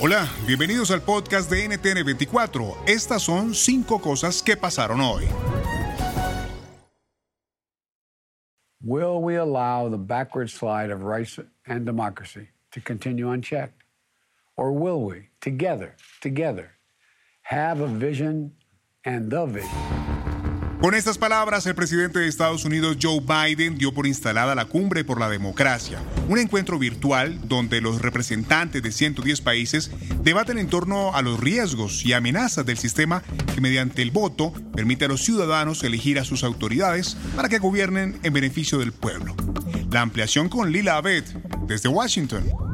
Hola, bienvenidos al podcast de NTN24. Estas son cinco cosas que pasaron hoy. Will we allow the backward slide of rights and democracy to continue unchecked? Or will we, together, together, have a vision and the vision Con estas palabras, el presidente de Estados Unidos, Joe Biden, dio por instalada la Cumbre por la Democracia, un encuentro virtual donde los representantes de 110 países debaten en torno a los riesgos y amenazas del sistema que mediante el voto permite a los ciudadanos elegir a sus autoridades para que gobiernen en beneficio del pueblo. La ampliación con Lila Abed, desde Washington.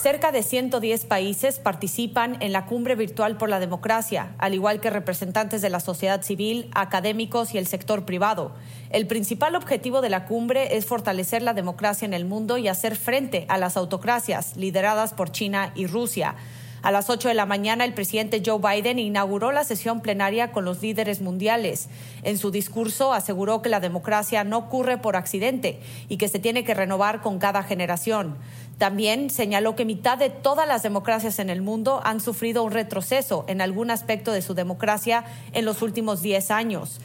Cerca de 110 países participan en la Cumbre Virtual por la Democracia, al igual que representantes de la sociedad civil, académicos y el sector privado. El principal objetivo de la cumbre es fortalecer la democracia en el mundo y hacer frente a las autocracias lideradas por China y Rusia. A las 8 de la mañana, el presidente Joe Biden inauguró la sesión plenaria con los líderes mundiales. En su discurso aseguró que la democracia no ocurre por accidente y que se tiene que renovar con cada generación. También señaló que mitad de todas las democracias en el mundo han sufrido un retroceso en algún aspecto de su democracia en los últimos 10 años.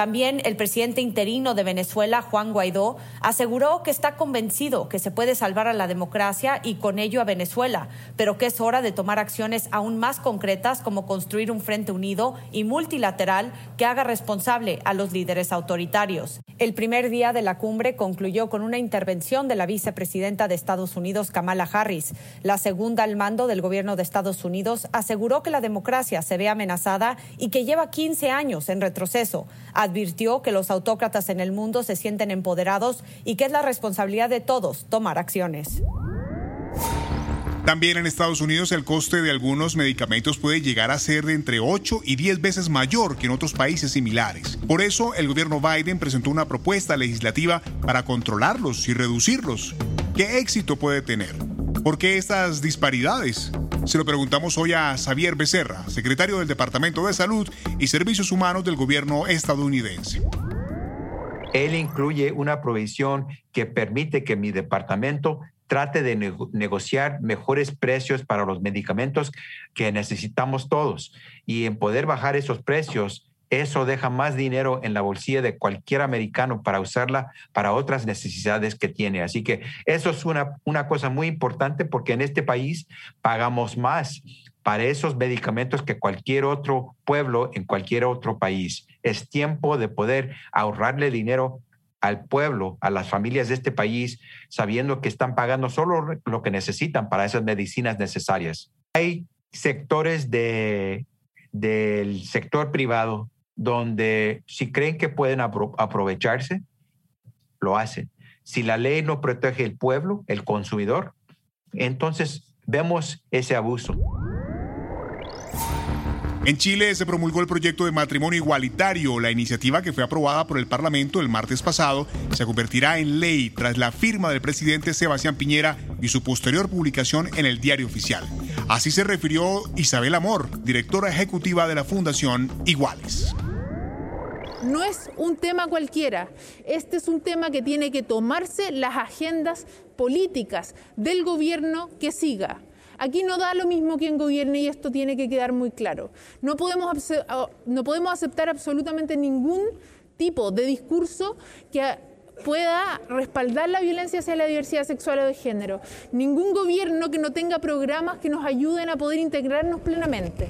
También el presidente interino de Venezuela, Juan Guaidó, aseguró que está convencido que se puede salvar a la democracia y con ello a Venezuela, pero que es hora de tomar acciones aún más concretas como construir un frente unido y multilateral que haga responsable a los líderes autoritarios. El primer día de la cumbre concluyó con una intervención de la vicepresidenta de Estados Unidos, Kamala Harris. La segunda al mando del gobierno de Estados Unidos aseguró que la democracia se ve amenazada y que lleva 15 años en retroceso advirtió que los autócratas en el mundo se sienten empoderados y que es la responsabilidad de todos tomar acciones. También en Estados Unidos el coste de algunos medicamentos puede llegar a ser de entre 8 y 10 veces mayor que en otros países similares. Por eso el gobierno Biden presentó una propuesta legislativa para controlarlos y reducirlos. ¿Qué éxito puede tener? ¿Por qué estas disparidades? Se lo preguntamos hoy a Xavier Becerra, secretario del Departamento de Salud y Servicios Humanos del gobierno estadounidense. Él incluye una provisión que permite que mi departamento trate de negociar mejores precios para los medicamentos que necesitamos todos y en poder bajar esos precios eso deja más dinero en la bolsilla de cualquier americano para usarla para otras necesidades que tiene. Así que eso es una, una cosa muy importante porque en este país pagamos más para esos medicamentos que cualquier otro pueblo en cualquier otro país. Es tiempo de poder ahorrarle dinero al pueblo, a las familias de este país, sabiendo que están pagando solo lo que necesitan para esas medicinas necesarias. Hay sectores de, del sector privado donde si creen que pueden aprovecharse, lo hacen. Si la ley no protege el pueblo, el consumidor, entonces vemos ese abuso. En Chile se promulgó el proyecto de matrimonio igualitario. La iniciativa que fue aprobada por el Parlamento el martes pasado se convertirá en ley tras la firma del presidente Sebastián Piñera y su posterior publicación en el diario oficial. Así se refirió Isabel Amor, directora ejecutiva de la Fundación Iguales no es un tema cualquiera. Este es un tema que tiene que tomarse las agendas políticas del gobierno que siga. Aquí no da lo mismo quien gobierne y esto tiene que quedar muy claro. No podemos, no podemos aceptar absolutamente ningún tipo de discurso que pueda respaldar la violencia hacia la diversidad sexual o de género. Ningún gobierno que no tenga programas que nos ayuden a poder integrarnos plenamente.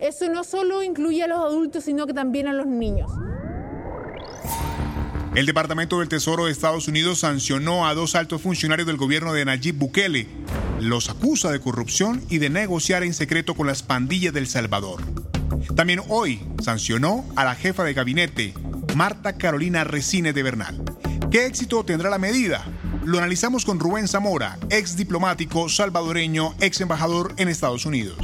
Eso no solo incluye a los adultos, sino que también a los niños. El Departamento del Tesoro de Estados Unidos sancionó a dos altos funcionarios del gobierno de Nayib Bukele. Los acusa de corrupción y de negociar en secreto con las pandillas del Salvador. También hoy sancionó a la jefa de gabinete, Marta Carolina Resines de Bernal. ¿Qué éxito tendrá la medida? Lo analizamos con Rubén Zamora, ex diplomático salvadoreño, ex embajador en Estados Unidos.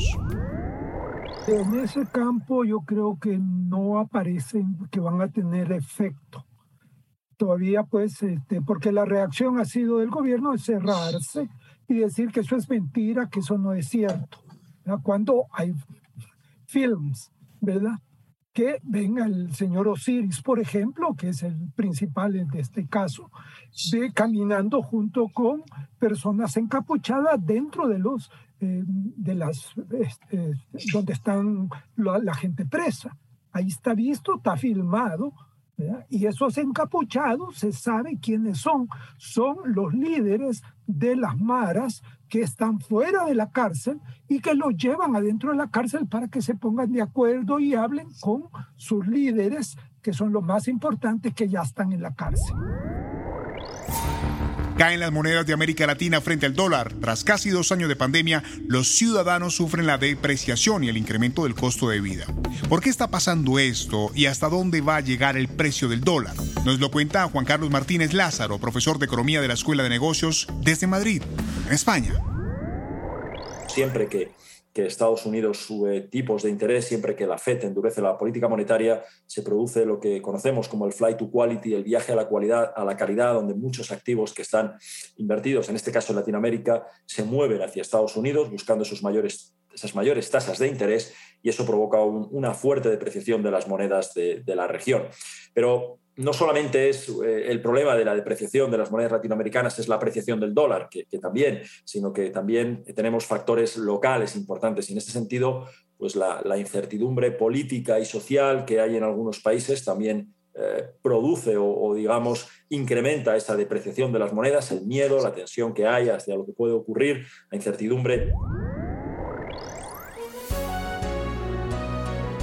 En ese campo yo creo que no aparecen que van a tener efecto. Todavía pues, este, porque la reacción ha sido del gobierno de cerrarse y decir que eso es mentira, que eso no es cierto. Cuando hay films, ¿verdad? Que venga el señor Osiris, por ejemplo, que es el principal de este caso, de caminando junto con personas encapuchadas dentro de los eh, de las este, donde están la, gente presa. Ahí está visto, está filmado, y esos encapuchados se sabe quiénes son. Son los líderes de las maras que están fuera de la cárcel y que los llevan adentro de la cárcel para que se pongan de acuerdo y hablen con sus líderes, que son los más importantes que ya están en la cárcel. Caen las monedas de América Latina frente al dólar. Tras casi dos años de pandemia, los ciudadanos sufren la depreciación y el incremento del costo de vida. ¿Por qué está pasando esto y hasta dónde va a llegar el precio del dólar? Nos lo cuenta Juan Carlos Martínez Lázaro, profesor de Economía de la Escuela de Negocios desde Madrid, en España. Siempre que que Estados Unidos sube tipos de interés, siempre que la FED endurece la política monetaria, se produce lo que conocemos como el flight to quality, el viaje a la, cualidad, a la calidad, donde muchos activos que están invertidos, en este caso en Latinoamérica, se mueven hacia Estados Unidos buscando mayores, esas mayores tasas de interés y eso provoca una fuerte depreciación de las monedas de la región. Pero no solamente es eh, el problema de la depreciación de las monedas latinoamericanas, es la apreciación del dólar, que, también, sino que también tenemos factores locales importantes. Y en este sentido, pues la, incertidumbre política y social que hay en algunos países también eh, produce o, o, digamos, incrementa esa depreciación de las monedas, el miedo, la tensión que hay hacia lo que puede ocurrir, la incertidumbre.